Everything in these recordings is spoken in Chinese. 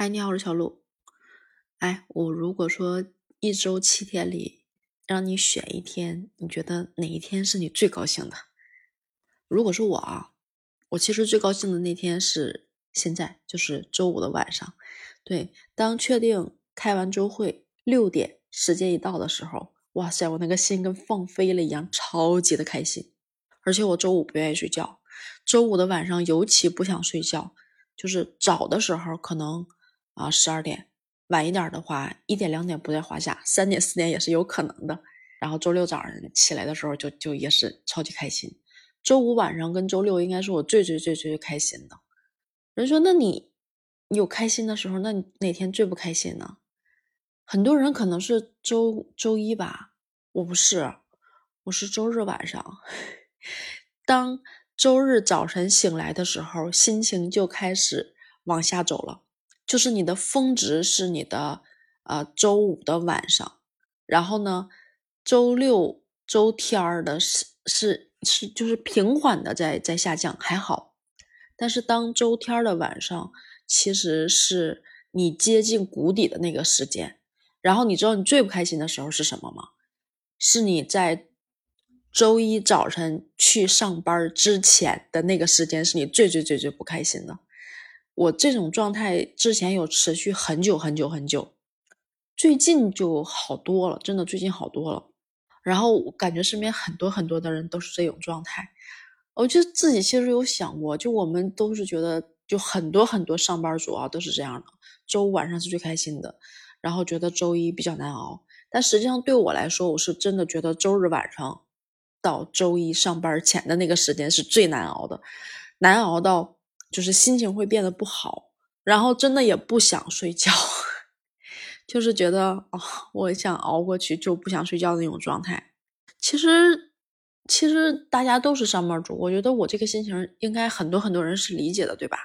嗨，你好，我是小鹿。哎，我如果说一周七天里让你选一天，你觉得哪一天是你最高兴的？如果说我啊，我其实最高兴的那天是现在，就是周五的晚上。对，当确定开完周会六点时间一到的时候，哇塞，我那个心跟放飞了一样，超级的开心。而且我周五不愿意睡觉，周五的晚上尤其不想睡觉，就是早的时候可能。啊，十二点晚一点的话，一点两点不在话下，三点四点也是有可能的。然后周六早上起来的时候，就就也是超级开心。周五晚上跟周六应该是我最最最最开心的。人说，那你有开心的时候，那你哪天最不开心呢？很多人可能是周周一吧，我不是，我是周日晚上。当周日早晨醒来的时候，心情就开始往下走了。就是你的峰值是你的呃周五的晚上，然后呢，周六周天儿的是是是就是平缓的在在下降还好，但是当周天的晚上其实是你接近谷底的那个时间，然后你知道你最不开心的时候是什么吗？是你在周一早晨去上班之前的那个时间是你最最最最不开心的。我这种状态之前有持续很久很久很久，最近就好多了，真的最近好多了。然后我感觉身边很多很多的人都是这种状态，我就自己其实有想过，就我们都是觉得，就很多很多上班族啊都是这样的，周五晚上是最开心的，然后觉得周一比较难熬。但实际上对我来说，我是真的觉得周日晚上到周一上班前的那个时间是最难熬的，难熬到。就是心情会变得不好，然后真的也不想睡觉，就是觉得啊，我想熬过去就不想睡觉的那种状态。其实，其实大家都是上班族，我觉得我这个心情应该很多很多人是理解的，对吧？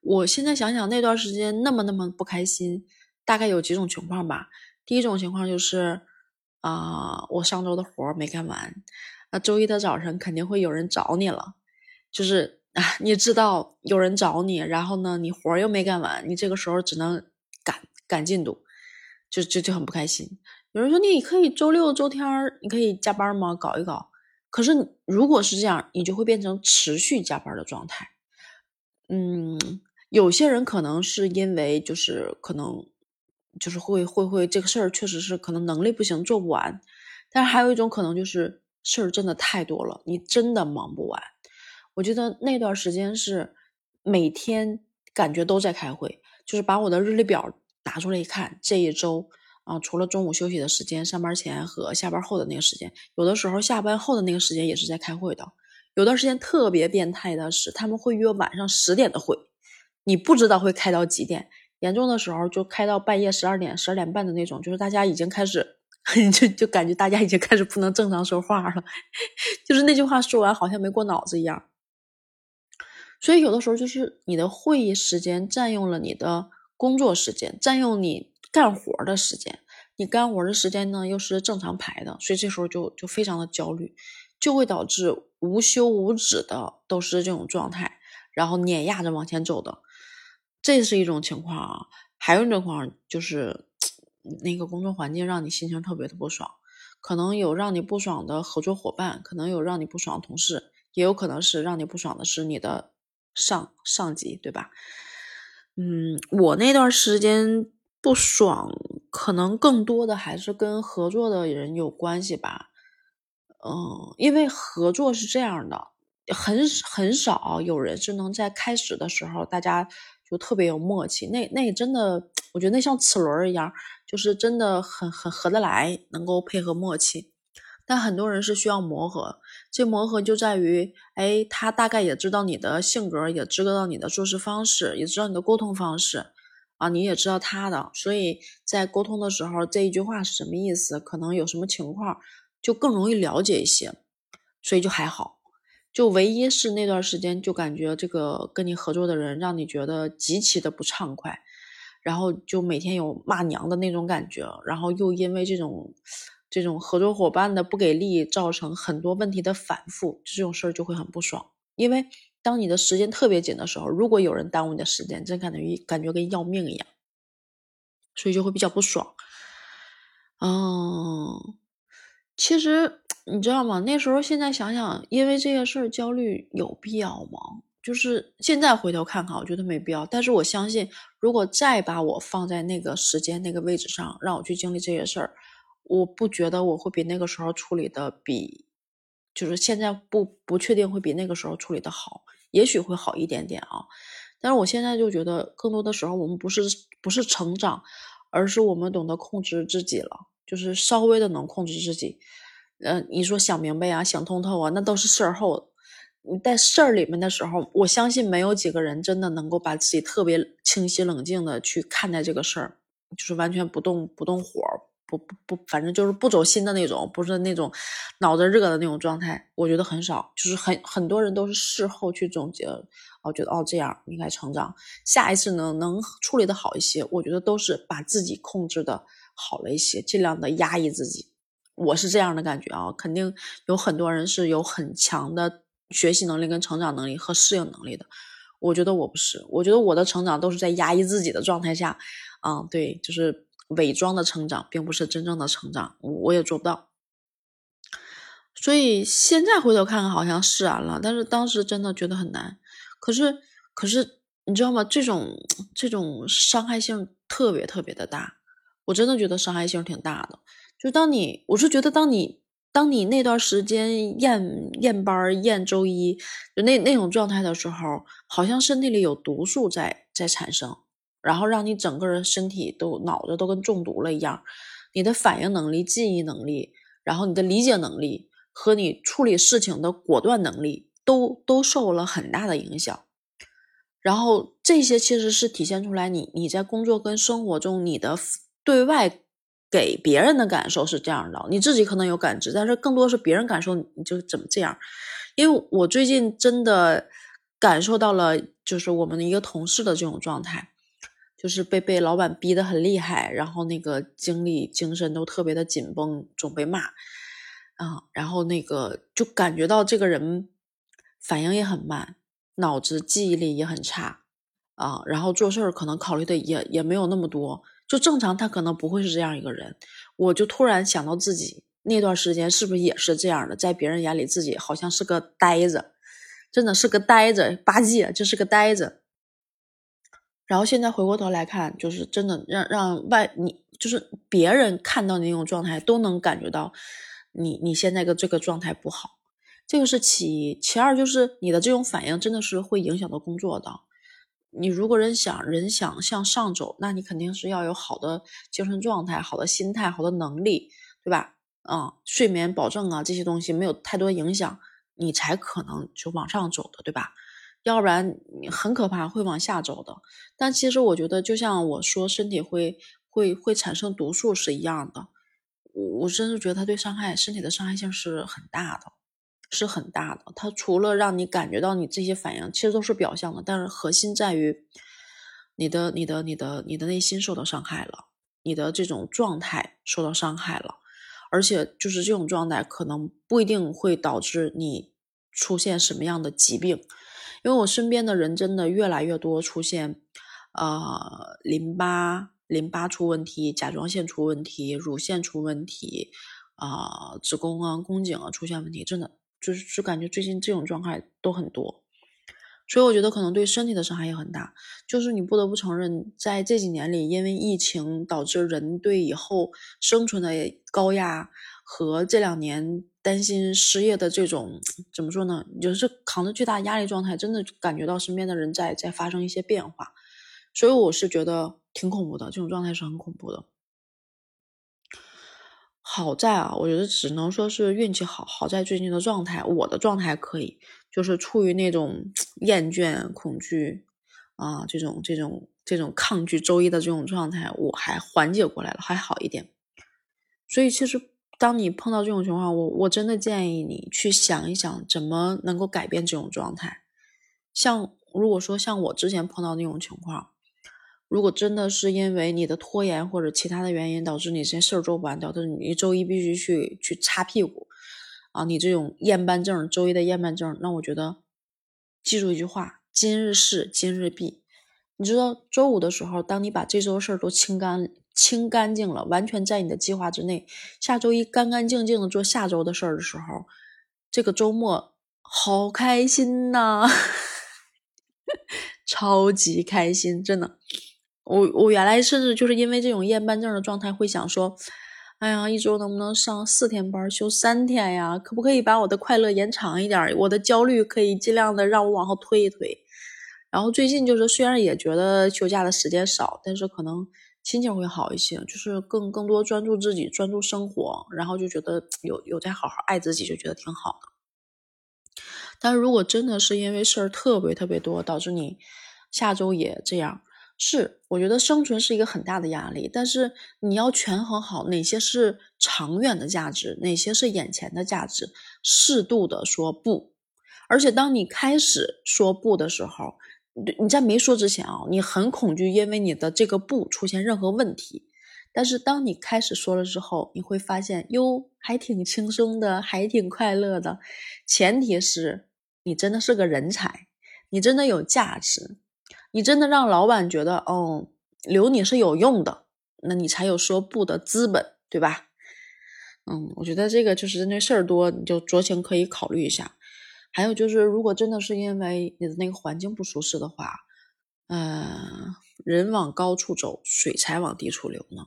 我现在想想那段时间那么那么不开心，大概有几种情况吧。第一种情况就是啊，我上周的活没干完，那周一的早晨肯定会有人找你了，就是。啊，你知道有人找你，然后呢，你活又没干完，你这个时候只能赶赶进度，就就就很不开心。有人说你可以周六周天你可以加班吗？搞一搞。可是如果是这样，你就会变成持续加班的状态。嗯，有些人可能是因为就是可能就是会会会这个事儿确实是可能能力不行做不完，但是还有一种可能就是事儿真的太多了，你真的忙不完。我觉得那段时间是每天感觉都在开会，就是把我的日历表拿出来一看，这一周啊，除了中午休息的时间、上班前和下班后的那个时间，有的时候下班后的那个时间也是在开会的。有段时间特别变态的是，他们会约晚上十点的会，你不知道会开到几点，严重的时候就开到半夜十二点、十二点半的那种，就是大家已经开始，就就感觉大家已经开始不能正常说话了，就是那句话说完好像没过脑子一样。所以有的时候就是你的会议时间占用了你的工作时间，占用你干活的时间。你干活的时间呢又是正常排的，所以这时候就就非常的焦虑，就会导致无休无止的都是这种状态，然后碾压着往前走的，这是一种情况啊。还有一种情况就是那个工作环境让你心情特别的不爽，可能有让你不爽的合作伙伴，可能有让你不爽的同事，也有可能是让你不爽的是你的。上上级对吧？嗯，我那段时间不爽，可能更多的还是跟合作的人有关系吧。嗯，因为合作是这样的，很很少有人是能在开始的时候大家就特别有默契。那那真的，我觉得那像齿轮一样，就是真的很很合得来，能够配合默契。但很多人是需要磨合，这磨合就在于，哎，他大概也知道你的性格，也知道你的做事方式，也知道你的沟通方式，啊，你也知道他的，所以在沟通的时候，这一句话是什么意思，可能有什么情况，就更容易了解一些，所以就还好。就唯一是那段时间，就感觉这个跟你合作的人让你觉得极其的不畅快，然后就每天有骂娘的那种感觉，然后又因为这种。这种合作伙伴的不给力，造成很多问题的反复，这种事儿就会很不爽。因为当你的时间特别紧的时候，如果有人耽误你的时间，真感觉感觉跟要命一样。所以就会比较不爽。嗯，其实你知道吗？那时候现在想想，因为这些事儿焦虑有必要吗？就是现在回头看看，我觉得没必要。但是我相信，如果再把我放在那个时间、那个位置上，让我去经历这些事儿，我不觉得我会比那个时候处理的比，就是现在不不确定会比那个时候处理的好，也许会好一点点啊。但是我现在就觉得，更多的时候我们不是不是成长，而是我们懂得控制自己了，就是稍微的能控制自己。呃，你说想明白啊，想通透啊，那都是事儿后。你在事儿里面的时候，我相信没有几个人真的能够把自己特别清晰冷静的去看待这个事儿，就是完全不动不动火，不不不，反正就是不走心的那种，不是那种脑子热的那种状态。我觉得很少，就是很很多人都是事后去总结，哦，觉得哦这样应该成长，下一次能能处理的好一些。我觉得都是把自己控制的好了一些，尽量的压抑自己。我是这样的感觉啊，肯定有很多人是有很强的。学习能力跟成长能力和适应能力的，我觉得我不是，我觉得我的成长都是在压抑自己的状态下，啊，对，就是伪装的成长，并不是真正的成长，我也做不到。所以现在回头看看，好像释然了，但是当时真的觉得很难。可是，可是你知道吗？这种这种伤害性特别特别的大，我真的觉得伤害性挺大的。就当你，我是觉得当你。当你那段时间验验班、验周一，就那那种状态的时候，好像身体里有毒素在在产生，然后让你整个人身体都脑子都跟中毒了一样，你的反应能力、记忆能力，然后你的理解能力和你处理事情的果断能力，都都受了很大的影响。然后这些其实是体现出来你你在工作跟生活中你的对外。给别人的感受是这样的，你自己可能有感知，但是更多是别人感受你就怎么这样。因为我最近真的感受到了，就是我们的一个同事的这种状态，就是被被老板逼得很厉害，然后那个精力精神都特别的紧绷，总被骂啊，然后那个就感觉到这个人反应也很慢，脑子记忆力也很差啊，然后做事儿可能考虑的也也没有那么多。就正常，他可能不会是这样一个人。我就突然想到自己那段时间是不是也是这样的，在别人眼里自己好像是个呆子，真的是个呆子，八戒就是个呆子。然后现在回过头来看，就是真的让让外你就是别人看到你那种状态，都能感觉到你你现在的这个状态不好。这个是其一，其二就是你的这种反应真的是会影响到工作的。你如果人想人想向上走，那你肯定是要有好的精神状态、好的心态、好的能力，对吧？啊，睡眠保证啊，这些东西没有太多影响，你才可能就往上走的，对吧？要不然你很可怕，会往下走的。但其实我觉得，就像我说，身体会会会产生毒素是一样的。我我真是觉得它对伤害身体的伤害性是很大的。是很大的，它除了让你感觉到你这些反应，其实都是表象的，但是核心在于你的、你的、你的、你的内心受到伤害了，你的这种状态受到伤害了，而且就是这种状态可能不一定会导致你出现什么样的疾病，因为我身边的人真的越来越多出现，呃，淋巴淋巴出问题，甲状腺出问题，乳腺出问题，啊，子宫啊、宫颈啊出现问题，真的。就是就感觉最近这种状态都很多，所以我觉得可能对身体的伤害也很大。就是你不得不承认，在这几年里，因为疫情导致人对以后生存的高压和这两年担心失业的这种怎么说呢？就是扛着巨大压力状态，真的感觉到身边的人在在发生一些变化。所以我是觉得挺恐怖的，这种状态是很恐怖的。好在啊，我觉得只能说是运气好。好在最近的状态，我的状态可以，就是处于那种 厌倦、恐惧啊，这种、这种、这种抗拒周一的这种状态，我还缓解过来了，还好一点。所以，其实当你碰到这种情况，我我真的建议你去想一想，怎么能够改变这种状态。像如果说像我之前碰到那种情况。如果真的是因为你的拖延或者其他的原因导致你这些事儿做不完，导致你周一必须去去擦屁股，啊，你这种厌班症，周一的厌班症，那我觉得记住一句话：今日事今日毕。你知道周五的时候，当你把这周事儿都清干清干净了，完全在你的计划之内。下周一干干净净的做下周的事儿的时候，这个周末好开心呐，超级开心，真的。我我原来甚至就是因为这种厌班症的状态，会想说，哎呀，一周能不能上四天班，休三天呀？可不可以把我的快乐延长一点？我的焦虑可以尽量的让我往后推一推。然后最近就是虽然也觉得休假的时间少，但是可能心情会好一些，就是更更多专注自己，专注生活，然后就觉得有有在好好爱自己，就觉得挺好的。但如果真的是因为事儿特别特别多，导致你下周也这样，是我觉得生存是一个很大的压力，但是你要权衡好哪些是长远的价值，哪些是眼前的价值，适度的说不。而且当你开始说不的时候，你在没说之前啊，你很恐惧，因为你的这个不出现任何问题。但是当你开始说了之后，你会发现哟，还挺轻松的，还挺快乐的。前提是你真的是个人才，你真的有价值，你真的让老板觉得哦，留你是有用的，那你才有说不的资本，对吧？嗯，我觉得这个就是针对事儿多，你就酌情可以考虑一下。还有就是，如果真的是因为你的那个环境不舒适的话，呃，人往高处走，水才往低处流呢。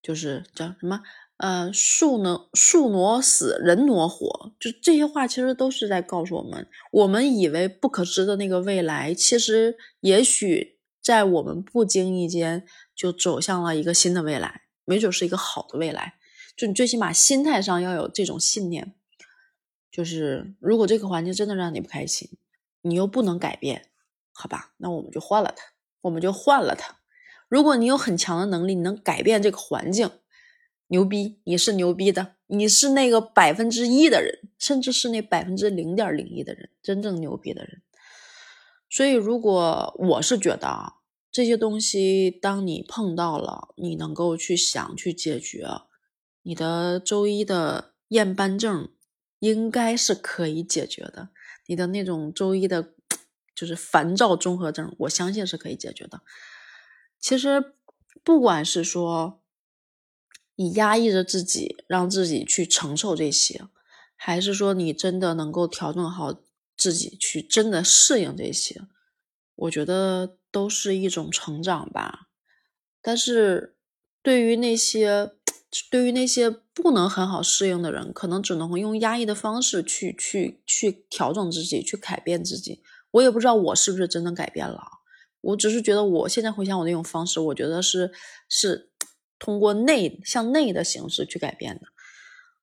就是叫什么？呃，树呢？树挪死，人挪活。就这些话，其实都是在告诉我们：我们以为不可知的那个未来，其实也许在我们不经意间就走向了一个新的未来，没准是一个好的未来。就你最起码心态上要有这种信念。就是如果这个环境真的让你不开心，你又不能改变，好吧，那我们就换了它，我们就换了它。如果你有很强的能力，你能改变这个环境，牛逼，你是牛逼的，你是那个百分之一的人，甚至是那百分之零点零一的人，真正牛逼的人。所以，如果我是觉得啊，这些东西，当你碰到了，你能够去想去解决，你的周一的厌班症。应该是可以解决的。你的那种周一的，就是烦躁综合症，我相信是可以解决的。其实，不管是说你压抑着自己，让自己去承受这些，还是说你真的能够调整好自己，去真的适应这些，我觉得都是一种成长吧。但是，对于那些，对于那些不能很好适应的人，可能只能用压抑的方式去去去调整自己，去改变自己。我也不知道我是不是真的改变了，我只是觉得我现在回想我那种方式，我觉得是是通过内向内的形式去改变的。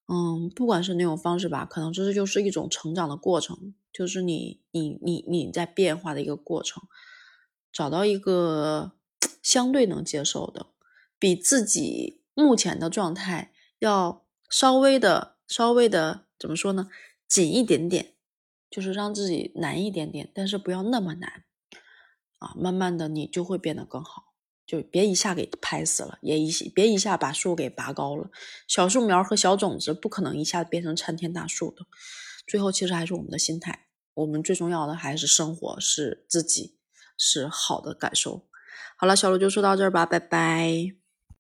嗯，不管是哪种方式吧，可能这就是一种成长的过程，就是你你你你在变化的一个过程，找到一个 相对能接受的，比自己。目前的状态要稍微的、稍微的怎么说呢？紧一点点，就是让自己难一点点，但是不要那么难啊。慢慢的，你就会变得更好。就别一下给拍死了，也一别一下把树给拔高了。小树苗和小种子不可能一下子变成参天大树的。最后，其实还是我们的心态。我们最重要的还是生活，是自己，是好的感受。好了，小鹿就说到这儿吧，拜拜。